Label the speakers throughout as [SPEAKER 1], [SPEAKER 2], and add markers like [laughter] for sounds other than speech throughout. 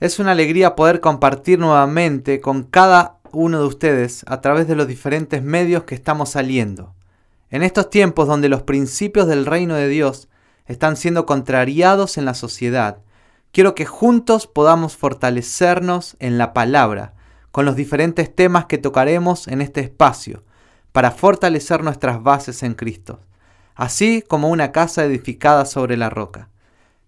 [SPEAKER 1] Es una alegría poder compartir nuevamente con cada uno de ustedes a través de los diferentes medios que estamos saliendo. En estos tiempos donde los principios del reino de Dios están siendo contrariados en la sociedad, quiero que juntos podamos fortalecernos en la palabra con los diferentes temas que tocaremos en este espacio para fortalecer nuestras bases en Cristo, así como una casa edificada sobre la roca.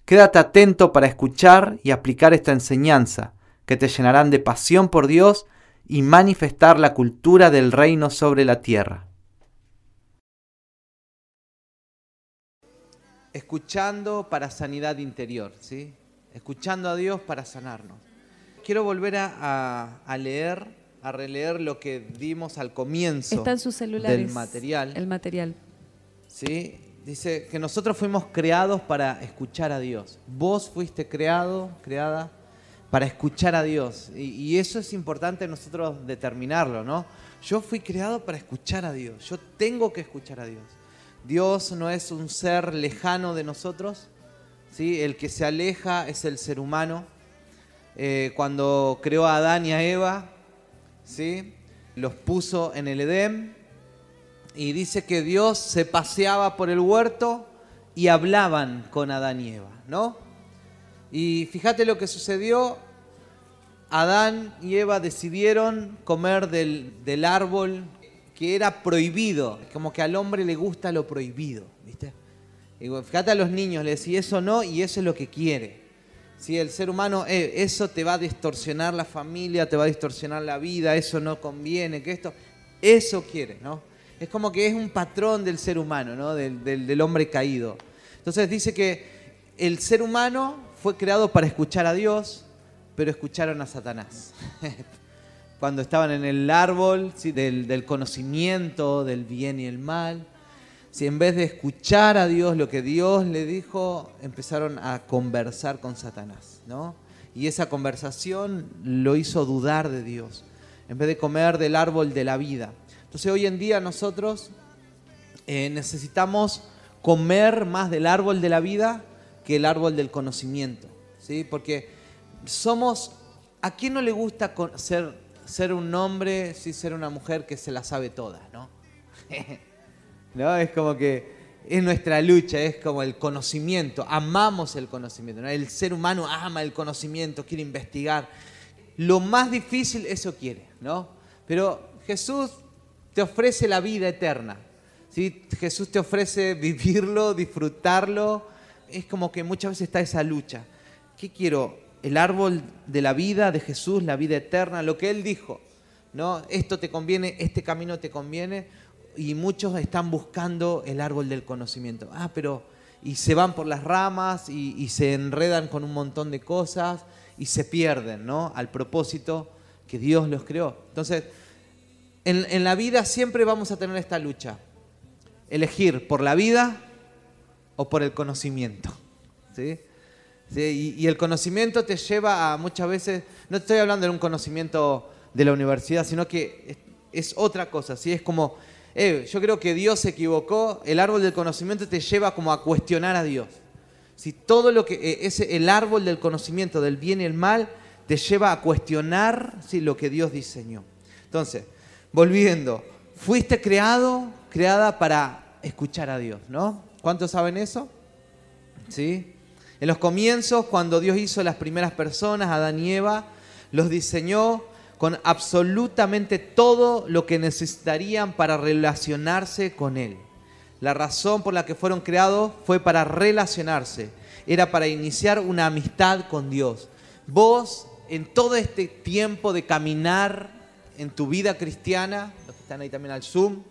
[SPEAKER 1] Quédate atento para escuchar y aplicar esta enseñanza, que te llenarán de pasión por Dios y manifestar la cultura del reino sobre la tierra. Escuchando para sanidad interior, ¿sí? Escuchando a Dios para sanarnos. Quiero volver a, leer, a releer lo que dimos al comienzo
[SPEAKER 2] Está en sus celulares,
[SPEAKER 1] del material.
[SPEAKER 2] El material.
[SPEAKER 1] ¿Sí? Dice que nosotros fuimos creados para escuchar a Dios. Vos fuiste creado, creada para escuchar a Dios. Y, eso es importante nosotros determinarlo, ¿no? Yo fui creado para escuchar a Dios. Yo tengo que escuchar a Dios. Dios no es un ser lejano de nosotros. ¿sí? El que se aleja es el ser humano. Eh, cuando creó a Adán y a Eva, ¿sí? los puso en el Edén y dice que Dios se paseaba por el huerto y hablaban con Adán y Eva, ¿no? Y fíjate lo que sucedió. Adán y Eva decidieron comer del, árbol que era prohibido, como que al hombre le gusta lo prohibido, ¿viste? fíjate a los niños, le decía eso no y eso es lo que quiere. Si el ser humano, eh, eso te va a distorsionar la familia, te va a distorsionar la vida, eso no conviene, que esto, eso quiere, ¿no? Es como que es un patrón del ser humano, ¿no? del, hombre caído. Entonces dice que el ser humano fue creado para escuchar a Dios, pero escucharon a Satanás. [laughs] Cuando estaban en el árbol del, conocimiento del bien y el mal, si en vez de escuchar a Dios lo que Dios le dijo, empezaron a conversar con Satanás, ¿no? Y esa conversación lo hizo dudar de Dios, en vez de comer del árbol de la vida. Entonces hoy en día nosotros eh, necesitamos comer más del árbol de la vida que el árbol del conocimiento, ¿sí? Porque somos, ¿a quién no le gusta ser, ser un hombre, sí, ser una mujer que se la sabe toda, ¿no? [laughs] ¿no? Es como que es nuestra lucha, es como el conocimiento, amamos el conocimiento, el ser humano ama el conocimiento, quiere investigar. Lo más difícil eso quiere, ¿no? Pero Jesús te ofrece la vida eterna. ¿sí? Jesús te ofrece [laughs] vivirlo, disfrutarlo. Es como que muchas veces está esa lucha. ¿Qué quiero? El árbol de la vida de Jesús, la vida eterna, lo que Él dijo. ¿no? Esto te conviene, este camino te conviene. Y muchos están buscando el árbol del conocimiento. Ah, pero... Y se van por las ramas y, y se enredan con un montón de cosas y se pierden, ¿no? Al propósito que Dios los creó. Entonces, en, la vida siempre vamos a tener esta lucha. Elegir por la vida o por el conocimiento. ¿sí? Y, el conocimiento te lleva a muchas veces, no estoy hablando de un conocimiento de la universidad, sino que es, otra cosa, ¿sí? es como, eh, yo creo que Dios se equivocó, el árbol del conocimiento te lleva como a cuestionar a Dios. Si todo lo que eh, es el árbol del conocimiento del bien y el mal te lleva a cuestionar lo que Dios diseñó. Entonces, volviendo, fuiste creado, creada para escuchar a Dios, ¿no? ¿Cuántos saben eso? ¿Sí? En los comienzos, cuando Dios hizo las primeras personas, Adán y Eva, los diseñó con absolutamente todo lo que necesitarían para relacionarse con Él. La razón por la que fueron creados fue para relacionarse, era para iniciar una amistad con Dios. Vos, en todo este tiempo de caminar en tu vida cristiana, los que están ahí también al Zoom,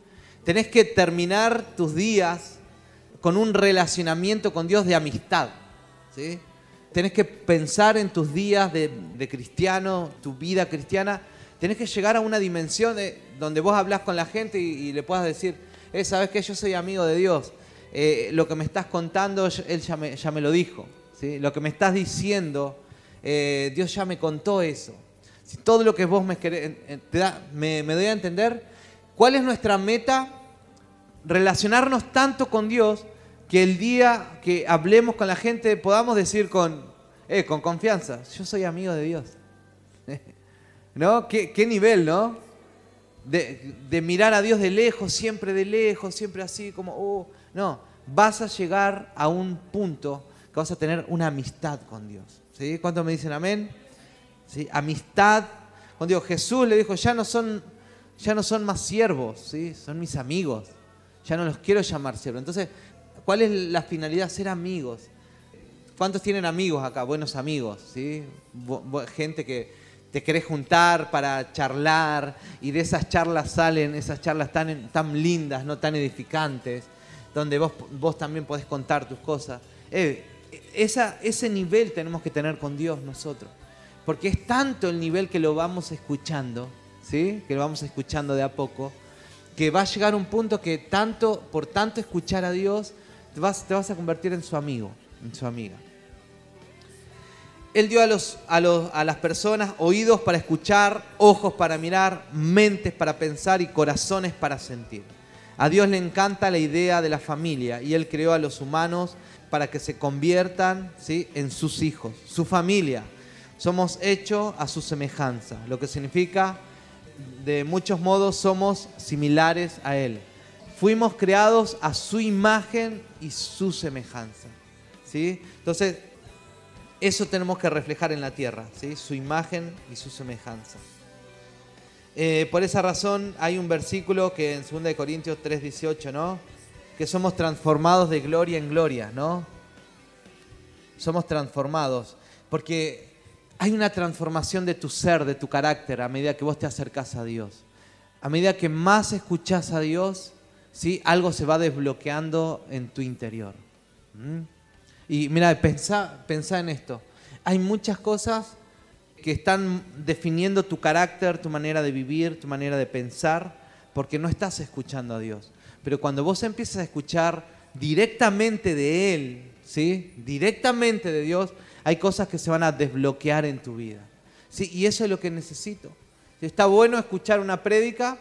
[SPEAKER 1] tenés que terminar tus días con un relacionamiento con Dios de amistad. ¿sí? Tenés que pensar en tus días de, cristiano, tu vida cristiana. Tenés que llegar a una dimensión donde vos hablas con la gente y, le puedas decir, eh, sabes que yo soy amigo de Dios. Eh, lo que me estás contando, Él ya me, lo dijo. Lo que me estás diciendo, eh, Dios ya me contó eso si todo lo que vos me, doy a entender, ¿cuál es nuestra meta? Relacionarnos tanto con Dios que el día que hablemos con la gente podamos decir con, Eh, con confianza, yo soy amigo de Dios. [laughs] ¿No? ¿Qué, nivel, no? De, de, mirar a Dios de lejos, siempre de lejos, siempre así como, oh, no, vas a llegar a un punto que vas a tener una amistad con Dios. ¿Sí? ¿Cuántos me dicen amén? Amistad con Dios. Jesús le dijo, ya no son, ya no son más siervos, son mis amigos. Ya no los quiero llamar siervos. Entonces, ¿cuál es la finalidad? Ser amigos. ¿Cuántos tienen amigos acá? Buenos amigos, ¿sí? Gente que te querés juntar para charlar y de esas charlas salen esas charlas tan, tan lindas, no tan edificantes, donde vos, vos también podés contar tus cosas. Eh, ese nivel tenemos que tener con Dios nosotros, porque es tanto el nivel que lo vamos escuchando, ¿sí? que lo vamos escuchando de a poco, que va a llegar un punto que tanto, por tanto escuchar a Dios, te vas, te vas a convertir en su amigo, en su amiga. Él dio a, los, a, los, a las personas oídos para escuchar, ojos para mirar, mentes para pensar y corazones para sentir. A Dios le encanta la idea de la familia y Él creó a los humanos para que se conviertan ¿sí? en sus hijos, su familia. Somos hechos a su semejanza, lo que significa de muchos modos somos similares a Él. Fuimos creados a su imagen y su semejanza. ¿sí? Entonces, eso tenemos que reflejar en la tierra, ¿sí? su imagen y su semejanza. Eh, por esa razón hay un versículo que en 2 Corintios 3:18, ¿no? Que somos transformados de gloria en gloria, ¿no? Somos transformados. Porque hay una transformación de tu ser, de tu carácter, a medida que vos te acercás a Dios. A medida que más escuchás a Dios, ¿sí? algo se va desbloqueando en tu interior. ¿Mm? Y mira, pensá, pensá en esto. Hay muchas cosas que están definiendo tu carácter, tu manera de vivir, tu manera de pensar, porque no estás escuchando a Dios. Pero cuando vos empiezas a escuchar directamente de Él, ¿sí? Directamente de Dios, hay cosas que se van a desbloquear en tu vida. ¿sí? Y eso es lo que necesito. Está bueno escuchar una prédica,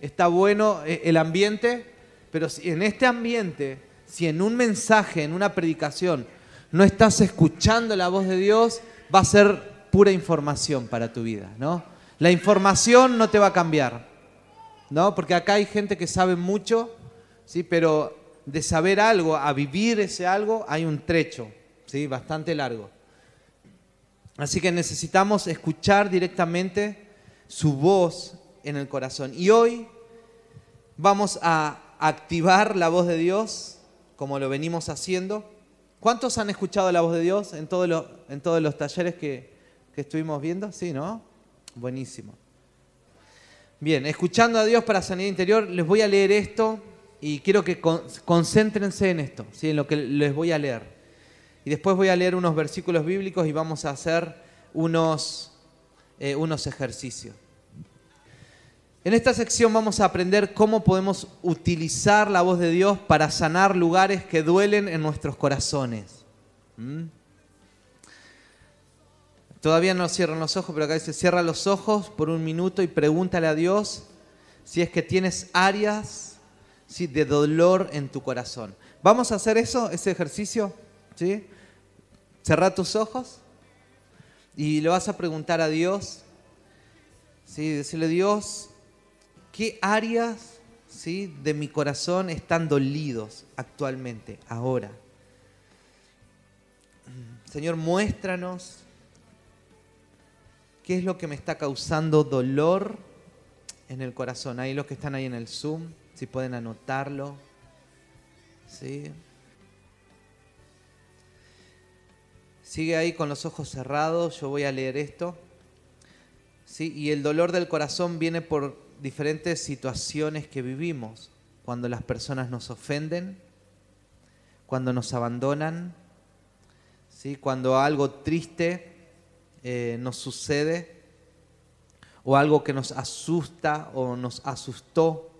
[SPEAKER 1] está bueno eh, el ambiente, pero si en este ambiente, si en un mensaje, en una predicación, no estás escuchando la voz de Dios, va a ser pura información para tu vida, ¿no? La información no te va a cambiar, ¿no? Porque acá hay gente que sabe mucho, ¿sí? Pero de saber algo a vivir ese algo hay un trecho, ¿sí? Bastante largo. Así que necesitamos escuchar directamente su voz en el corazón. Y hoy vamos a activar la voz de Dios como lo venimos haciendo. ¿Cuántos han escuchado la voz de Dios en, en todos los talleres que, que estuvimos viendo? Sí, ¿no? Buenísimo. Bien, escuchando a Dios para sanidad interior, les voy a leer esto y quiero que concéntrense en esto, ¿sí? en lo que les voy a leer. Y después voy a leer unos versículos bíblicos y vamos a hacer unos, eh, unos ejercicios. En esta sección vamos a aprender cómo podemos utilizar la voz de Dios para sanar lugares que duelen en nuestros corazones. ¿Mm? Todavía no cierran los ojos, pero acá dice, cierra los ojos por un minuto y pregúntale a Dios si es que tienes áreas de dolor en tu corazón. ¿Vamos a hacer eso, ese ejercicio? ¿Sí? Cerra tus ojos y le vas a preguntar a Dios, ¿sí? decirle Dios, ¿qué áreas ¿sí? de mi corazón están dolidos actualmente, ahora? Señor, muéstranos qué es lo que me está causando dolor en el corazón. Ahí los que están ahí en el Zoom, si pueden anotarlo. ¿Sí? Sigue ahí con los ojos cerrados, yo voy a leer esto. ¿Sí? Y el dolor del corazón viene por diferentes situaciones que vivimos. Cuando las personas nos ofenden, cuando nos abandonan, ¿sí? cuando algo triste eh, nos sucede, o algo que nos asusta o nos asustó.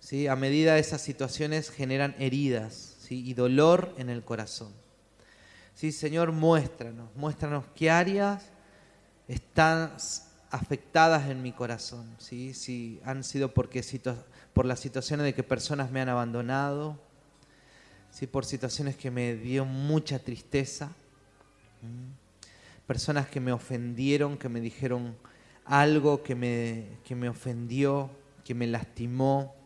[SPEAKER 1] ¿sí? A medida esas situaciones generan heridas y dolor en el corazón. Sí, Señor, muéstranos, muéstranos qué áreas están afectadas en mi corazón, ¿sí? si han sido porque por las situaciones de que personas me han abandonado, ¿sí? por situaciones que me dio mucha tristeza, personas que me ofendieron, que me dijeron algo que me, que me ofendió, que me lastimó,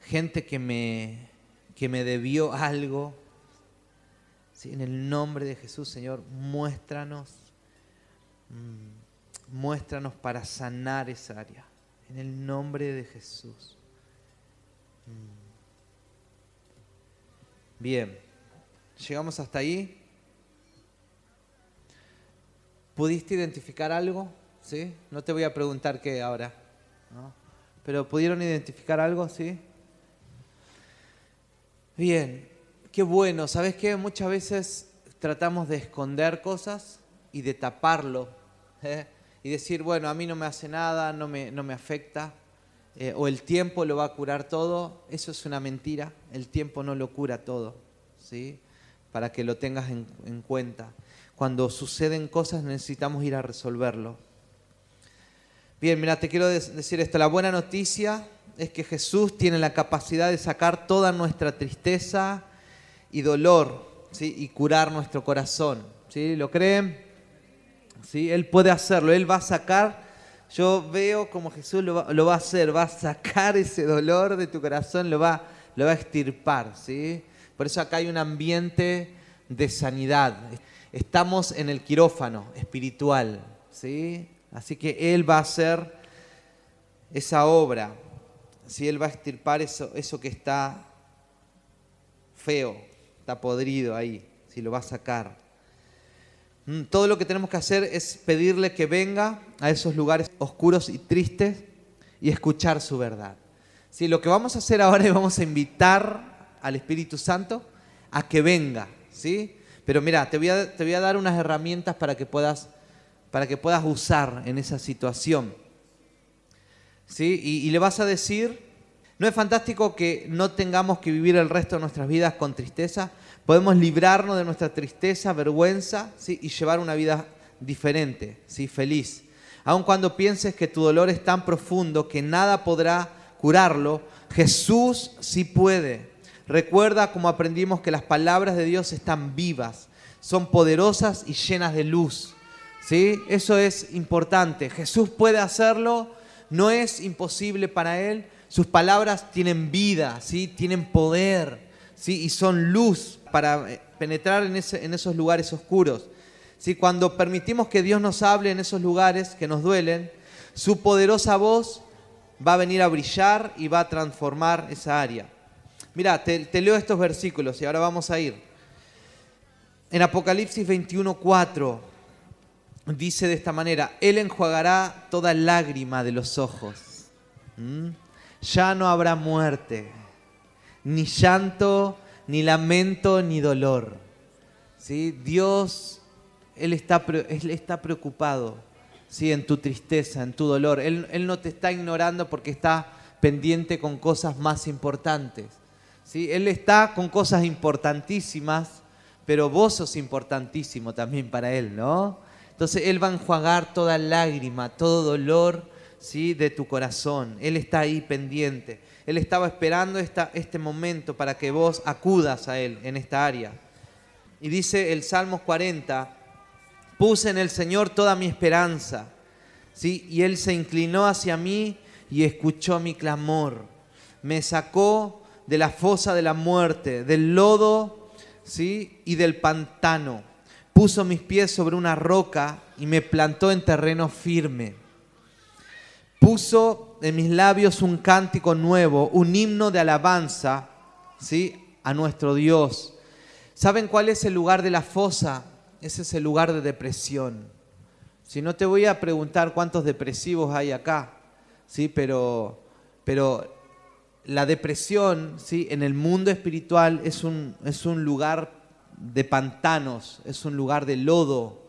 [SPEAKER 1] gente que me, que me debió algo. En el nombre de Jesús, Señor, muéstranos, mm, muéstranos para sanar esa área. En el nombre de Jesús. Mm. Bien, llegamos hasta ahí. ¿Pudiste identificar algo? ¿Sí? No te voy a preguntar qué ahora. ¿Pero pudieron identificar algo? ¿Sí? Bien, qué bueno. ¿Sabes qué? Muchas veces tratamos de esconder cosas y de taparlo. [laughs] ¿eh? Y decir, bueno, a mí no me hace nada, no me, no me afecta. Eh, o el tiempo lo va a curar todo. Eso es una mentira. El tiempo no lo cura todo. ¿Sí? Para que lo tengas en cuenta cuando suceden cosas necesitamos ir a resolverlo. Bien, mira, te quiero decir esto. La buena noticia es que Jesús tiene la capacidad de sacar toda nuestra tristeza y dolor ¿sí? y curar nuestro corazón. ¿sí? ¿Lo creen? ¿Sí? Él puede hacerlo, Él va a sacar, yo veo como Jesús lo va, a hacer, va a sacar ese dolor de tu corazón, lo va, lo va a extirpar. ¿sí? Por eso acá hay un ambiente de sanidad estamos en el quirófano espiritual, ¿sí? Así que Él va a hacer esa obra, ¿sí? Él va a extirpar eso, eso que está feo, está podrido ahí, si lo va a sacar. Mm, todo lo que tenemos que hacer es pedirle que venga a esos lugares oscuros y tristes y escuchar su verdad. ¿Sí? Lo que vamos a hacer ahora [laughs] es vamos a invitar al Espíritu Santo a que venga, ¿sí? Pero mira, te voy a, te voy a dar unas herramientas para que puedas, para que puedas usar en esa situación. ¿Sí? Y le vas a decir, ¿no es fantástico que no tengamos que vivir el resto de nuestras vidas con tristeza? Podemos librarnos de nuestra tristeza, vergüenza, ¿sí? y llevar una vida diferente, ¿sí? feliz. Aun cuando pienses que tu dolor es tan profundo que nada podrá curarlo, Jesús sí puede. Recuerda como aprendimos que las palabras de Dios están vivas, son poderosas y llenas de luz. ¿Sí? Eso es importante. Jesús puede hacerlo, no es imposible para Él. Sus palabras tienen vida, ¿sí? tienen poder ¿sí? y son luz para eh, penetrar en, esos lugares oscuros. ¿Sí? Cuando permitimos que Dios nos hable en esos lugares que nos duelen, su poderosa voz va a venir a brillar y va a transformar esa área. Mira, te, leo estos versículos y ahora vamos a ir. En Apocalipsis 21:4 dice de esta manera, Él enjuagará toda lágrima de los ojos. ¿Mm? Ya no habrá muerte, ni llanto, ni lamento, ni dolor. ¿Sí? Dios, Él está, Él está preocupado ¿sí? en tu tristeza, en tu dolor. Él, él no te está ignorando porque está pendiente con cosas más importantes. Él está con cosas importantísimas, pero vos sos importantísimo también para Él, ¿no? Entonces Él va a enjuagar toda lágrima, todo dolor ¿sí? de tu corazón. Él está ahí pendiente. Él estaba esperando esta, este momento para que vos acudas a Él en esta área. Y dice el Salmos 40, puse en el Señor toda mi esperanza. ¿sí? Y Él se inclinó hacia mí y escuchó mi clamor. Me sacó de la fosa de la muerte, del lodo ¿sí? y del pantano. Puso mis pies sobre una roca y me plantó en terreno firme. Puso en mis labios un cántico nuevo, un himno de alabanza ¿sí? a nuestro Dios. ¿Saben cuál es el lugar de la fosa? Ese es el lugar de depresión. Si no te voy a preguntar cuántos depresivos hay acá, ¿sí? pero, pero la depresión ¿sí? en el mundo espiritual es un, es un lugar de pantanos, es un lugar de lodo,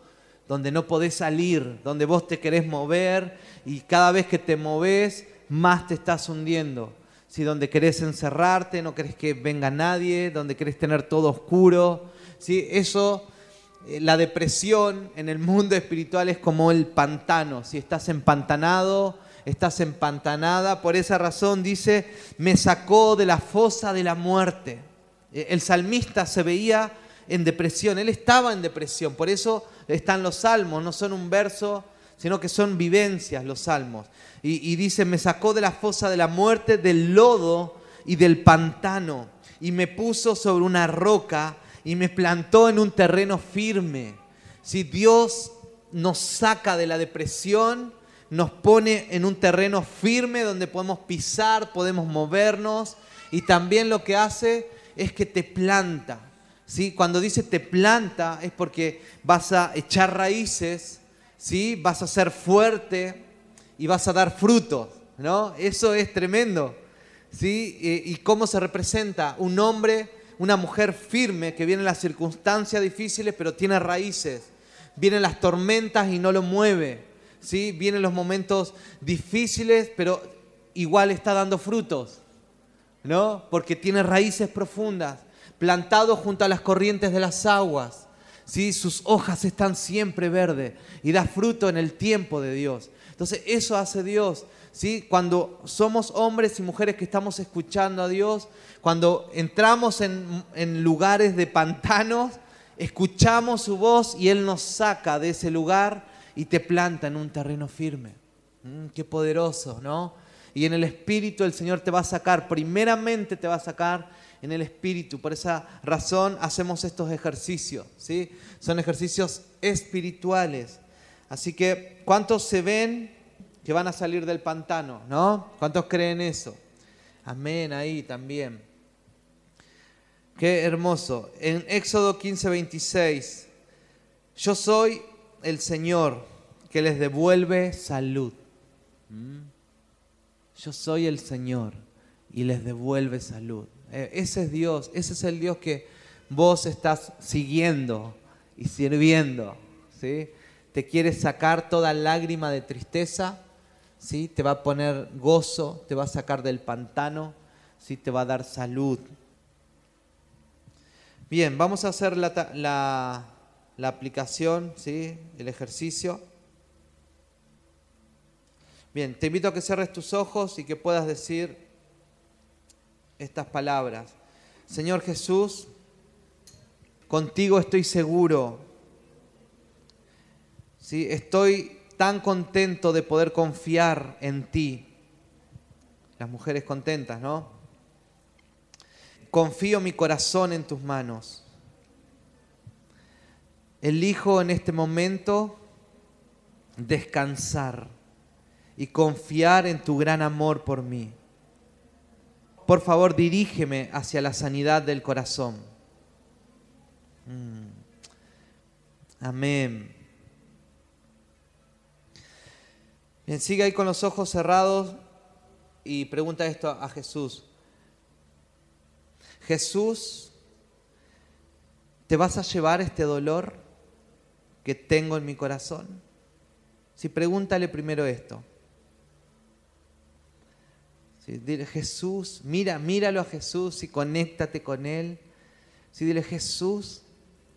[SPEAKER 1] donde no podés salir, donde vos te querés mover y cada vez que te moves más te estás hundiendo. ¿sí? Donde querés encerrarte, no querés que venga nadie, donde querés tener todo oscuro. ¿sí? Eso, eh, la depresión en el mundo espiritual es como el pantano. Si estás empantanado, estás empantanada. Por esa razón dice, me sacó de la fosa de la muerte. Eh, el salmista se veía en depresión, él estaba en depresión, por eso están los salmos, no son un verso, sino que son vivencias los salmos. Y, dice, me sacó de la fosa de la muerte, del lodo y del pantano, y me puso sobre una roca y me plantó en un terreno firme. Si Dios nos saca de la depresión, nos pone en un terreno firme donde podemos pisar, podemos movernos y también lo que hace es que te planta. ¿Sí? Cuando dice te planta es porque vas a echar raíces, ¿sí? vas a ser fuerte y vas a dar frutos. ¿no? Eso es tremendo. ¿sí? ¿Y cómo se representa? Un hombre, una mujer firme que viene en las circunstancias difíciles pero tiene raíces. Vienen las tormentas y no lo mueve ¿sí? Vienen los momentos difíciles, pero igual está dando frutos, ¿no? Porque tiene raíces profundas, plantado junto a las corrientes de las aguas, ¿sí? Sus hojas están siempre verdes y da fruto en el tiempo de Dios. Entonces, eso hace Dios. ¿Sí? Cuando somos hombres y mujeres que estamos escuchando a Dios, cuando entramos en, lugares de pantanos, escuchamos su voz y Él nos saca de ese lugar y te planta en un terreno firme. Mm, qué poderoso, ¿no? Y en el Espíritu el Señor te va a sacar, primeramente te va a sacar en el Espíritu. Por esa razón hacemos estos ejercicios, ¿sí? Son ejercicios espirituales. Así que, ¿cuántos se ven que van a salir del pantano, ¿no? ¿Cuántos creen eso? Amén, ahí también. Qué hermoso. En Éxodo 15, 26, yo soy el Señor que les devuelve salud. ¿Mm? Yo soy el Señor y les devuelve salud. E, ese es Dios, ese es el Dios que vos estás siguiendo y sirviendo. ¿sí? Te quiere sacar toda lágrima de tristeza, ¿sí? te va a poner gozo, te va a sacar del pantano, ¿sí? te va a dar salud. Bien, vamos a hacer la, la la aplicación, ¿sí? el ejercicio. Bien, te invito a que cierres tus ojos y que puedas decir estas palabras. Señor Jesús, contigo estoy seguro. ¿sí? Estoy tan contento de poder confiar en ti. Las mujeres contentas, ¿no? Confío mi corazón en tus manos. Elijo en este momento descansar y confiar en tu gran amor por mí. Por favor, dirígeme hacia la sanidad del corazón. Mm. Amén. Bien, sigue ahí con los ojos cerrados y pregunta esto a Jesús. Jesús, ¿te vas a llevar este dolor? que tengo en mi corazón? Si pregúntale primero esto. Dile Jesús, mira, míralo a Jesús y conéctate con Él. Si dile Jesús,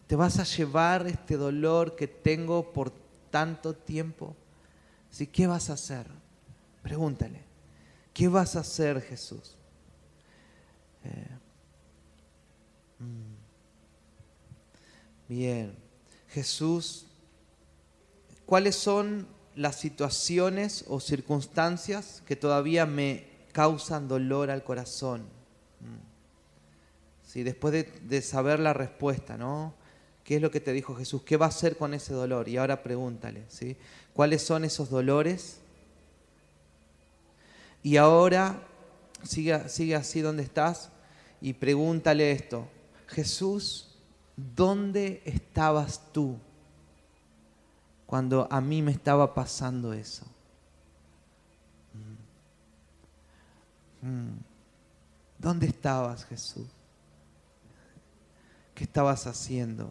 [SPEAKER 1] ¿te vas a llevar este dolor que tengo por tanto tiempo? Si, ¿Qué vas a hacer? Pregúntale. ¿Qué vas a hacer, Jesús? Eh, mm. Bien. Jesús, ¿cuáles son las situaciones o circunstancias que todavía me causan dolor al corazón? Mm. Sí, después de, saber la respuesta, ¿no? ¿Qué es lo que te dijo Jesús? ¿Qué va a hacer con ese dolor? Y ahora pregúntale. ¿Cuáles son esos dolores? Y ahora sigue, sigue así donde estás y pregúntale esto. Jesús, ¿dónde estabas tú cuando a mí me estaba pasando eso? ¿Dónde estabas, Jesús? ¿Qué estabas haciendo?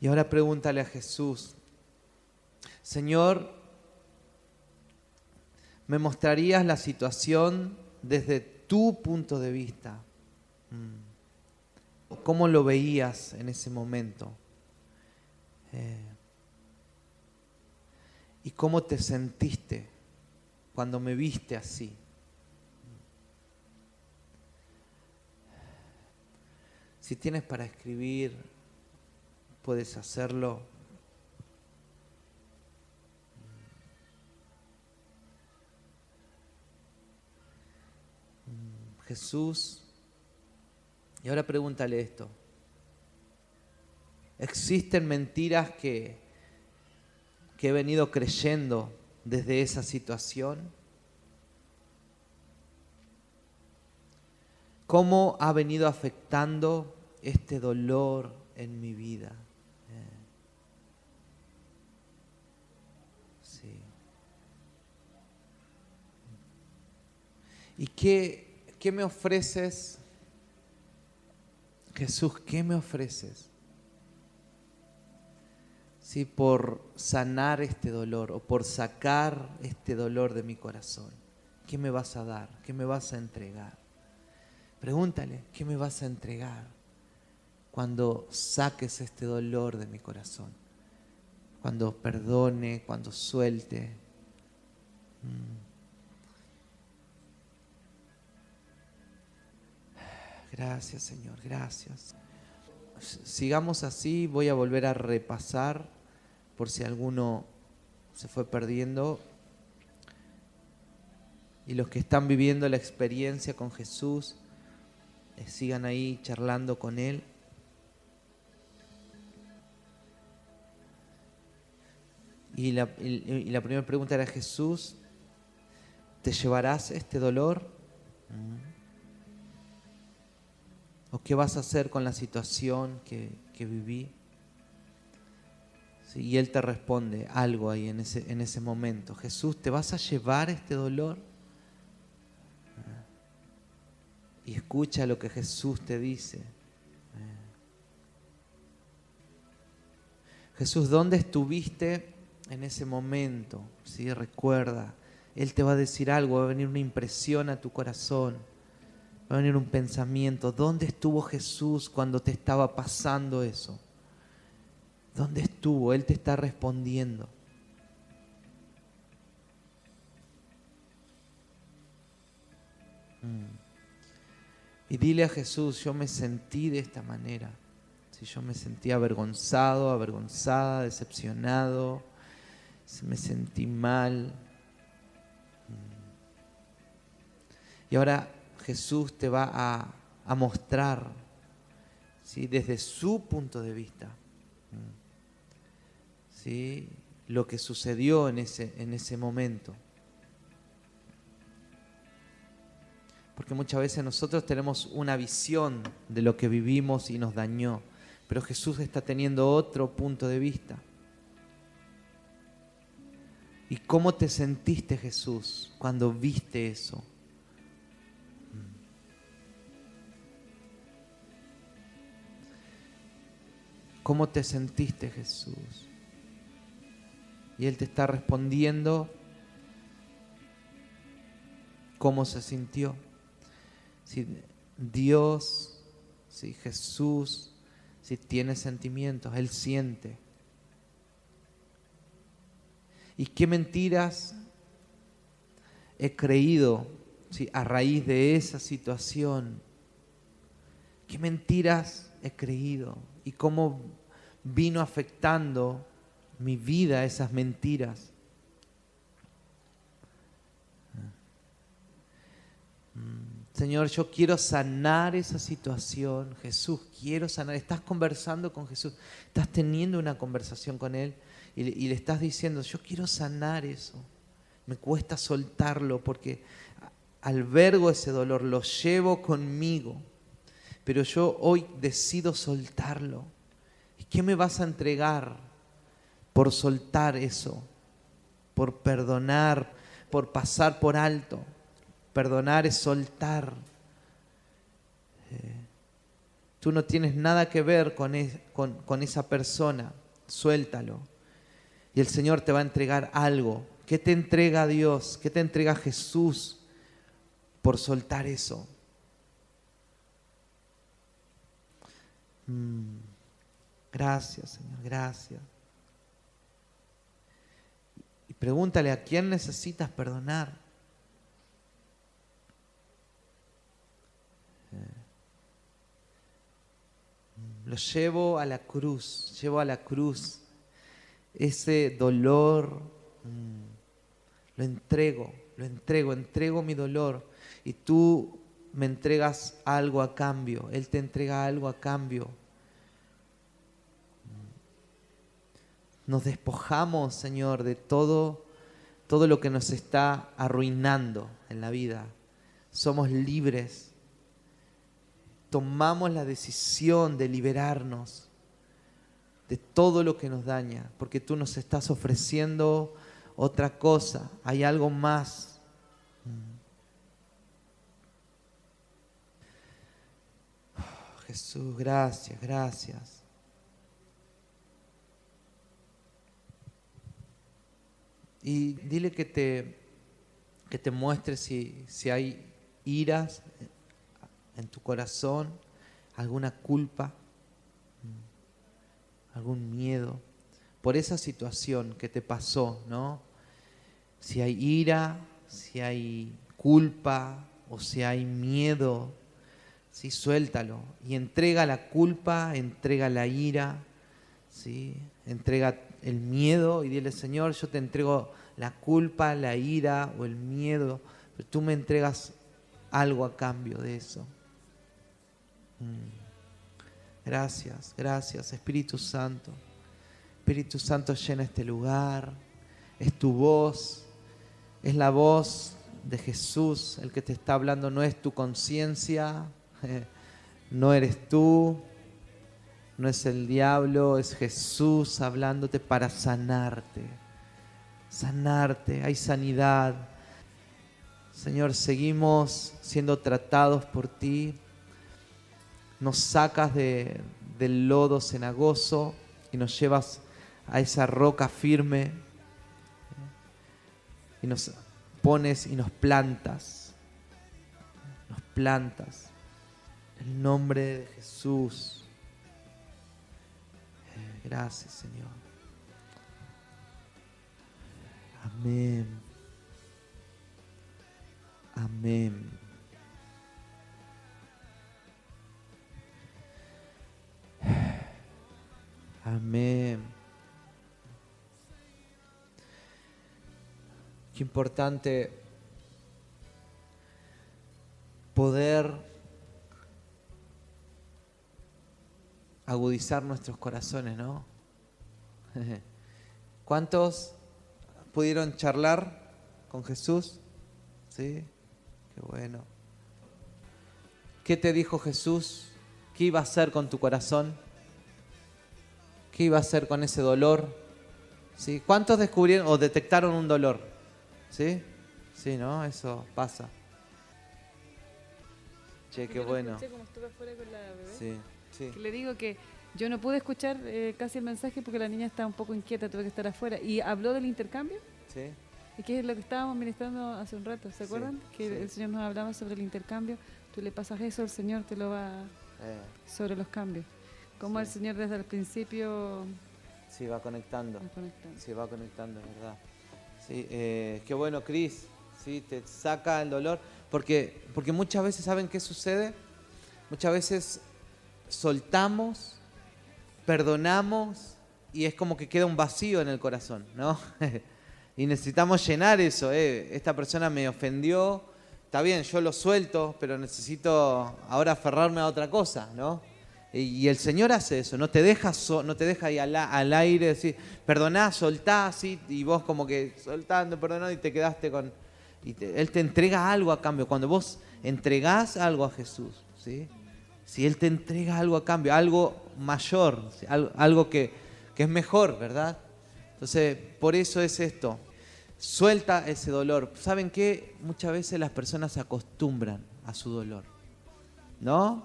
[SPEAKER 1] Y ahora pregúntale a Jesús, Señor, me mostrarías la situación desde tu punto de vista. Mm. ¿Cómo lo veías en ese momento? Eh, ¿Y cómo te sentiste cuando me viste así. Si tienes para escribir, puedes hacerlo. Jesús, y ahora pregúntale esto. ¿Existen mentiras que, que he venido creyendo desde esa situación? ¿Cómo ha venido afectando este dolor en mi vida? Eh. Sí. ¿Y qué, qué me ofreces? Jesús, ¿qué me ofreces? ¿Sí? por sanar este dolor o por sacar este dolor de mi corazón. ¿Qué me vas a dar? ¿Qué me vas a entregar? Pregúntale, ¿qué me vas a entregar cuando saques este dolor de mi corazón? Cuando perdone, cuando suelte. Mm. Gracias Señor, gracias. Sigamos así, voy a volver a repasar por si alguno se fue perdiendo. Y los que están viviendo la experiencia con Jesús, eh, sigan ahí charlando con Él. Y la, primera pregunta era, Jesús, ¿te llevarás este dolor? ¿O qué vas a hacer con la situación que viví? Y Él te responde algo ahí en ese, en ese momento. Jesús, ¿te vas a llevar este dolor? Y escucha lo que Jesús te dice. Jesús, ¿dónde estuviste en ese momento? ¿Sí? Recuerda, Él te va a decir algo, va a venir una impresión a tu corazón, va a venir un pensamiento. ¿Dónde estuvo Jesús cuando te estaba pasando eso? ¿Dónde estuvo? Él te está respondiendo. Mm. Y dile a Jesús, yo me sentí de esta manera. Si yo me sentí avergonzado, avergonzada, decepcionado, me sentí mal. Mm. Y ahora Jesús te va a, a mostrar ¿sí? desde su punto de vista lo que sucedió en ese, en ese momento. Porque muchas veces nosotros tenemos una visión de lo que vivimos y nos dañó, pero Jesús está teniendo otro punto de vista. ¿Y cómo te sentiste Jesús cuando viste eso? ¿Cómo te sentiste Jesús? Y Él te está respondiendo cómo se sintió. Si Dios, si Jesús, si tiene sentimientos, Él siente. ¿Y qué mentiras he creído si a raíz de esa situación? ¿Qué mentiras he creído? ¿Y cómo vino afectando mi vida esas mentiras. Mm, Señor, yo quiero sanar esa situación. Jesús, quiero sanar. Estás conversando con Jesús, estás teniendo una conversación con Él y le, estás diciendo, yo quiero sanar eso. Me cuesta soltarlo porque albergo ese dolor, lo llevo conmigo, pero yo hoy decido soltarlo. ¿Y qué me vas a entregar? Por soltar eso, por perdonar, por pasar por alto. Perdonar es soltar. Eh, tú no tienes nada que ver con, esa persona, suéltalo. Y el Señor te va a entregar algo. ¿Qué te entrega Dios? ¿Qué te entrega Jesús por soltar eso? Mm. Gracias, Señor, gracias. Pregúntale a quién necesitas perdonar. Eh, lo llevo a la cruz, llevo a la cruz ese dolor, mm, lo entrego, lo entrego, entrego mi dolor y tú me entregas algo a cambio, Él te entrega algo a cambio. Nos despojamos, Señor, de todo, todo lo que nos está arruinando en la vida. Somos libres. Tomamos la decisión de liberarnos de todo lo que nos daña, porque tú nos estás ofreciendo otra cosa, hay algo más. Jesús, gracias, gracias. Y dile que te, que te muestre si, si hay iras en tu corazón, alguna culpa, algún miedo por esa situación que te pasó, ¿no? Si hay ira, si hay culpa o si hay miedo, ¿sí? suéltalo y entrega la culpa, entrega la ira, ¿sí? entrega el miedo y dile, Señor, yo te entrego la culpa, la ira o el miedo, pero tú me entregas algo a cambio de eso. Mm. Gracias, gracias, Espíritu Santo. Espíritu Santo llena este lugar. Es tu voz, es la voz de Jesús el que te está hablando, no es tu conciencia, [laughs] no eres tú, no es el diablo, es Jesús hablándote para sanarte. Sanarte, hay sanidad. Señor, seguimos siendo tratados por ti. Nos sacas de, del lodo cenagoso y nos llevas a esa roca firme y nos pones y nos plantas. Nos plantas el nombre de Jesús. Gracias, Señor. Amén. Amén. Amén. Qué importante poder agudizar nuestros corazones, ¿no? [laughs] ¿Cuántos pudieron charlar con Jesús? Sí, qué bueno. ¿Qué te dijo Jesús? ¿Qué iba a hacer con tu corazón? ¿Qué iba a hacer con ese dolor? ¿Sí? ¿Cuántos descubrieron o detectaron un dolor? ¿Sí? Sí, ¿no? Eso pasa. Che, qué bueno.
[SPEAKER 2] Sí le digo que yo no pude escuchar eh, casi el mensaje porque la niña estaba un poco inquieta, tuve que estar afuera. ¿Y habló del intercambio? Sí. ¿Y qué es lo que estábamos ministrando hace un rato? ¿Se acuerdan? que el Señor nos hablaba sobre el intercambio. Tú le pasas eso, el Señor te lo va eh. sobre los cambios. Como el Señor desde el principio...
[SPEAKER 1] Sí, va conectando. Va conectando. Sí, va conectando, es verdad. Sí, eh, qué bueno, Cris. Sí, te saca el dolor. Porque, porque muchas veces, ¿saben qué sucede? Muchas veces soltamos, perdonamos y es como que queda un vacío en el corazón, ¿no? [laughs] y necesitamos llenar eso, ¿eh? esta persona me ofendió, está bien, yo lo suelto, pero necesito ahora aferrarme a otra cosa, ¿no? Y el Señor hace eso, no te deja, no te deja ahí al, aire decir, perdoná, soltá, ¿sí? y vos como que soltando, perdonando y te quedaste con... Y él te entrega algo a cambio. Cuando vos entregás algo a Jesús, ¿sí? Si Él te entrega algo a cambio, algo mayor, algo que, es mejor, ¿verdad? Entonces, por eso es esto. Suelta ese dolor. ¿Saben qué? Muchas veces las personas se acostumbran a su dolor. ¿No?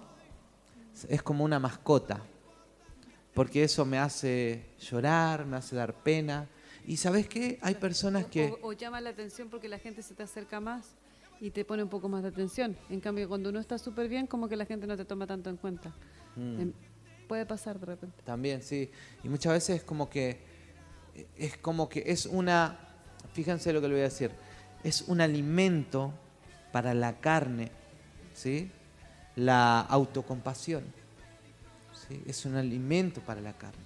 [SPEAKER 1] Es como una mascota. Porque eso me hace llorar, me hace dar pena. Y ¿sabes qué? Hay personas que...
[SPEAKER 2] O, o llama la atención porque la gente se te acerca más y te pone un poco más de atención. En cambio, cuando uno está súper bien, como que la gente no te toma tanto en cuenta. Mm. Em, puede pasar de repente.
[SPEAKER 1] También, sí. Y muchas veces es como que es como que es una, fíjense lo que le voy a decir, es un alimento para la carne, ¿sí? La autocompasión. ¿sí? es un alimento para la carne.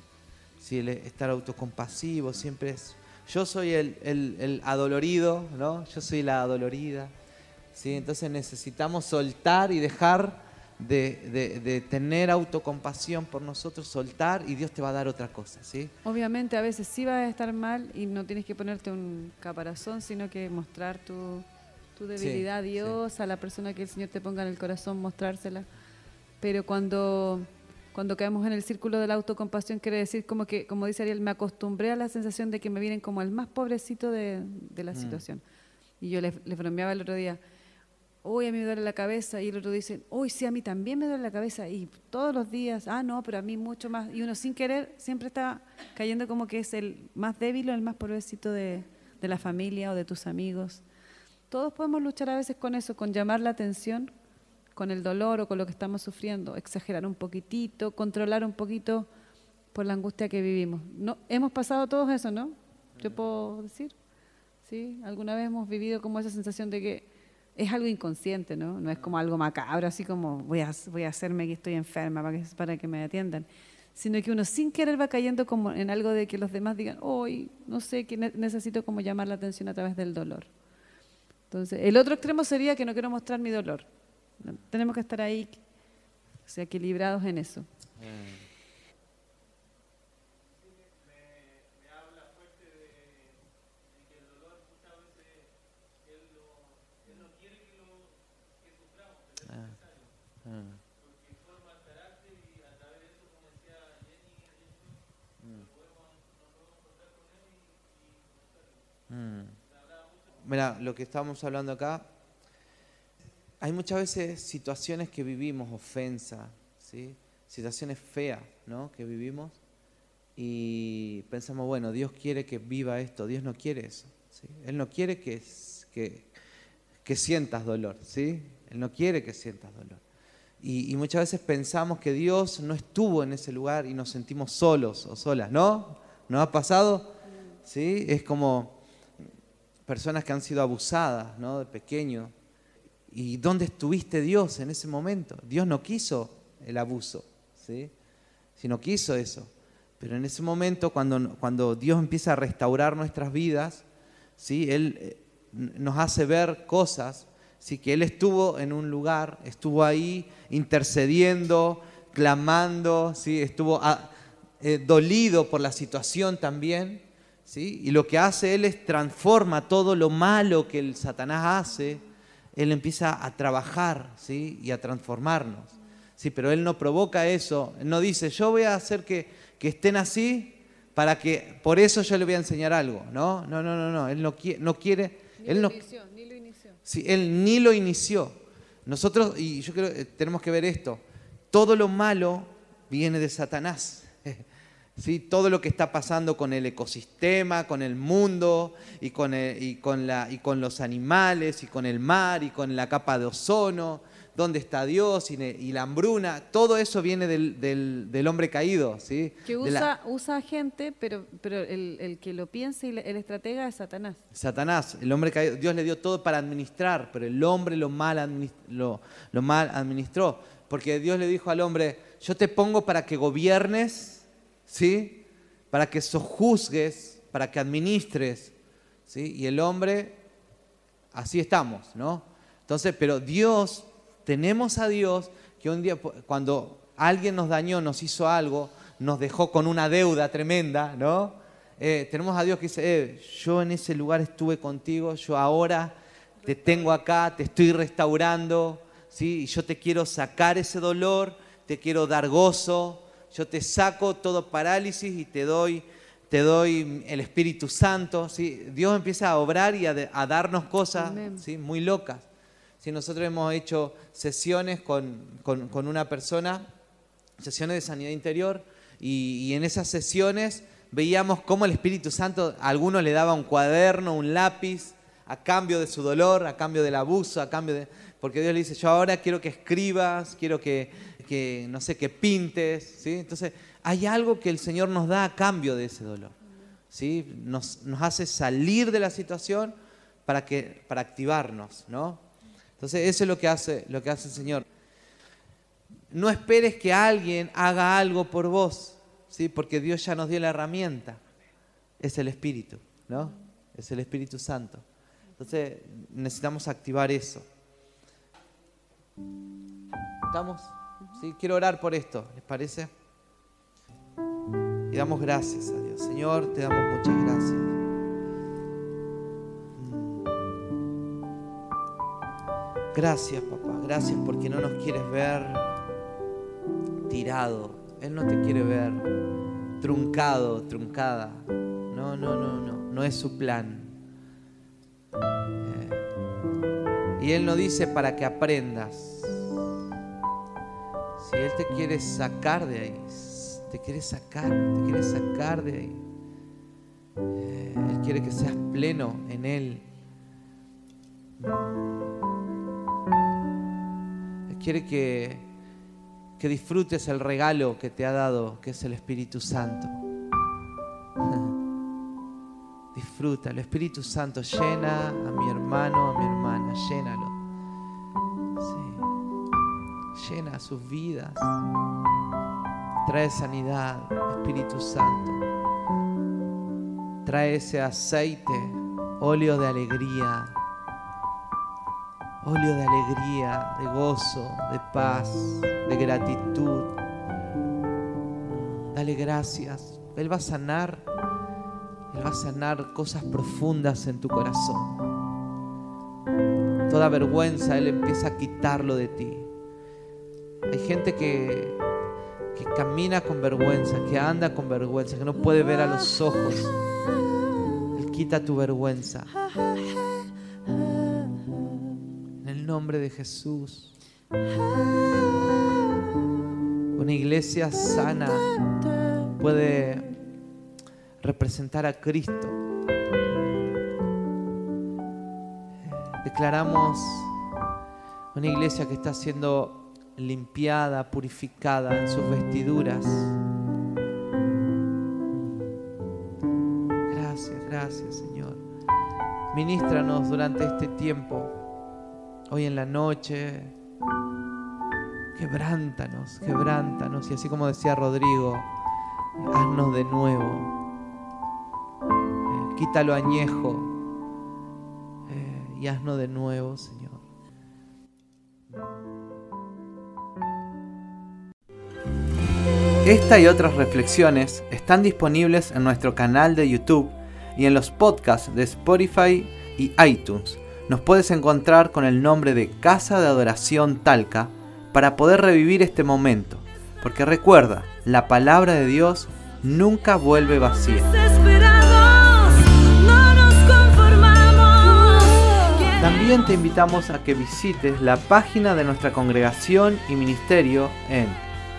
[SPEAKER 1] ¿sí? El estar autocompasivo siempre es... Yo soy el, el, adolorido, ¿no? Yo soy la adolorida. ¿Sí? Entonces necesitamos soltar y dejar de, de, tener autocompasión por nosotros, soltar y Dios te va a dar otra cosa, ¿sí?
[SPEAKER 2] Obviamente a veces sí vas a estar mal y no tienes que ponerte un caparazón, sino que mostrar tu, tu debilidad a Dios, a la persona que el Señor te ponga en el corazón, mostrársela. Pero cuando, cuando caemos en el círculo de la autocompasión, quiere decir como que, como dice Ariel, me acostumbré a la sensación de que me vienen como el más pobrecito de, de la mm. situación. Y yo le, le bromeaba el otro día, uy, a mí me duele la cabeza, y el otro dice, uy, sí, a mí también me duele la cabeza, y todos los días, ah, no, pero a mí mucho más, y uno sin querer siempre está cayendo como que es el más débil o el más pobrecito de, de la familia o de tus amigos. Todos podemos luchar a veces con eso, con llamar la atención, con el dolor o con lo que estamos sufriendo, exagerar un poquitito, controlar un poquito por la angustia que vivimos. No, hemos pasado todos eso, ¿no? Yo puedo decir, ¿sí? Alguna vez hemos vivido como esa sensación de que es algo inconsciente, ¿no? No es como algo macabro, así como voy a, voy a hacerme que estoy enferma para que, para que me atiendan, sino que uno sin querer va cayendo como en algo de que los demás digan, hoy, no sé, que necesito como llamar la atención a través del dolor. Entonces, el otro extremo sería que no quiero mostrar mi dolor. Tenemos que estar ahí, o sea, equilibrados en eso. Mm.
[SPEAKER 1] Mira, lo que estábamos hablando acá, hay muchas veces situaciones que vivimos, ofensa, ¿sí? situaciones feas ¿no? que vivimos y pensamos, bueno, Dios quiere que viva esto, Dios no quiere eso. ¿sí? Él no quiere que, que, que, sientas dolor, ¿sí? Él no quiere que sientas dolor. Y, y, muchas veces pensamos que Dios no estuvo en ese lugar y nos sentimos solos o solas, ¿no? ¿No ha pasado? ¿Sí? Es como personas que han sido abusadas ¿no? de pequeño. ¿Y dónde estuviste Dios en ese momento? Dios no quiso el abuso, ¿sí? Si no quiso eso. Pero en ese momento, cuando, cuando Dios empieza a restaurar nuestras vidas, ¿sí? Él eh, nos hace ver cosas, ¿sí? que Él estuvo en un lugar, estuvo ahí intercediendo, clamando, ¿sí? estuvo ah, eh, dolido por la situación también, y lo que hace Él es transforma todo lo malo que el Satanás hace, Él empieza a trabajar ¿sí? y a transformarnos. ¿sí? Pero Él no provoca eso, no dice, yo voy a hacer que, que estén así para que, por eso yo le voy a enseñar algo. No, no, no, no, no. Él no, quiere... No quiere
[SPEAKER 2] ni él lo no, inició, ni lo inició.
[SPEAKER 1] Sí, Él ni lo inició. Nosotros, y yo creo eh, tenemos que ver esto, todo lo malo viene de Satanás. ¿Sí? todo lo que está pasando con el ecosistema, con el mundo y con, y, con la, y con, los animales y con el mar y con la capa de ozono, dónde está Dios y, la hambruna, todo eso viene del, del, hombre caído. ¿sí?
[SPEAKER 2] Que usa, usa gente, pero, pero el, el, que lo piensa y el estratega es Satanás.
[SPEAKER 1] Satanás, el hombre caído, Dios le dio todo para administrar, pero el hombre lo mal, lo, lo mal administró, porque Dios le dijo al hombre, yo te pongo para que gobiernes ¿sí? Para que sojuzgues, para que administres, ¿sí? Y el hombre, así estamos, ¿no? Entonces, pero Dios, tenemos a Dios que un día, cuando alguien nos dañó, nos hizo algo, nos dejó con una deuda tremenda, ¿no? Eh, tenemos a Dios que dice, eh, yo en ese lugar estuve contigo, yo ahora te tengo acá, te estoy restaurando, ¿sí? y yo te quiero sacar ese dolor, te quiero dar gozo, yo te saco todo parálisis y te doy, te doy el Espíritu Santo. ¿sí? Dios empieza a obrar y a, darnos cosas ¿sí? muy locas. ¿sí? Nosotros hemos hecho sesiones con, una persona, sesiones de sanidad interior, y, y, en esas sesiones veíamos cómo el Espíritu Santo a algunos le daba un cuaderno, un lápiz, a cambio de su dolor, a cambio del abuso, a cambio de... Porque Dios le dice, yo ahora quiero que escribas, quiero que que, no sé, que pintes, ¿sí? Entonces, hay algo que el Señor nos da a cambio de ese dolor, ¿sí? Nos, hace salir de la situación para, que, para activarnos, ¿no? Entonces, eso es lo que hace, lo que hace el Señor. no esperes que alguien haga algo por vos, ¿sí? porque Dios ya nos dio la herramienta. Es el Espíritu, ¿no? Es el Espíritu Santo. Entonces necesitamos activar eso. ¿Estamos? Quiero orar por esto, ¿les parece? Y damos gracias a Dios. Señor, te damos muchas gracias. Gracias, papá. Gracias porque no nos quieres ver tirado. Él no te quiere ver truncado, truncada. No, no, no, no. No es su plan. Eh, y Él no dice para que aprendas. Si Él te quiere sacar de ahí, te quiere sacar, te quiere sacar de ahí. Eh, él quiere que seas pleno en Él. Él quiere que, que disfrutes el regalo que te ha dado, que es el Espíritu Santo. [laughs] Disfruta, el Espíritu Santo llena a mi hermano, a mi hermana, llénalo. Llena sus vidas. Trae sanidad, Espíritu Santo. Trae ese aceite, óleo de alegría. Óleo de alegría, de gozo, de paz, de gratitud. Dale gracias. Él va a sanar. Él va a sanar cosas profundas en tu corazón. Toda vergüenza Él empieza a quitarlo de ti. Hay gente que que camina con vergüenza, que anda con vergüenza, que no puede ver a los ojos. Él quita tu vergüenza. En el nombre de Jesús. Una iglesia sana puede representar a Cristo. Declaramos una iglesia que está siendo limpiada, purificada en sus vestiduras. Gracias, gracias Señor. Ministranos durante este tiempo, hoy en la noche. Quebrántanos, quebrántanos. Y así como decía Rodrigo, haznos de nuevo. Eh, quítalo añejo eh, y haznos de nuevo, Señor. Esta y otras reflexiones están disponibles en nuestro canal de YouTube y en los podcasts de Spotify y iTunes. Nos puedes encontrar con el nombre de Casa de Adoración Talca para poder revivir este momento. Porque recuerda, la palabra de Dios nunca vuelve vacía. También te invitamos a que visites la página de nuestra congregación y ministerio en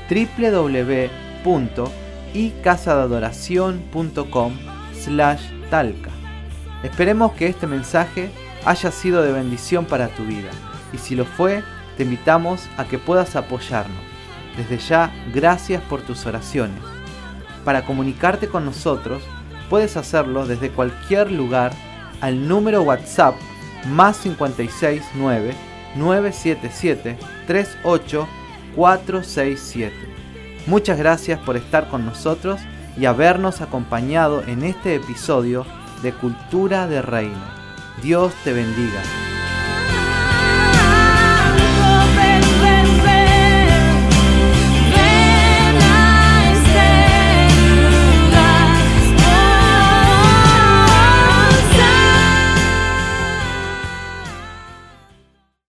[SPEAKER 1] www.icasadeadoracion.com slash talca. Esperemos que este mensaje haya sido de bendición para tu vida y si lo fue, te invitamos a que puedas apoyarnos. Desde ya, gracias por tus oraciones. Para comunicarte con nosotros, puedes hacerlo desde cualquier lugar al número WhatsApp más 569 977 38 467. Muchas gracias por estar con nosotros y habernos acompañado en este episodio de Cultura de Reino. Dios te bendiga.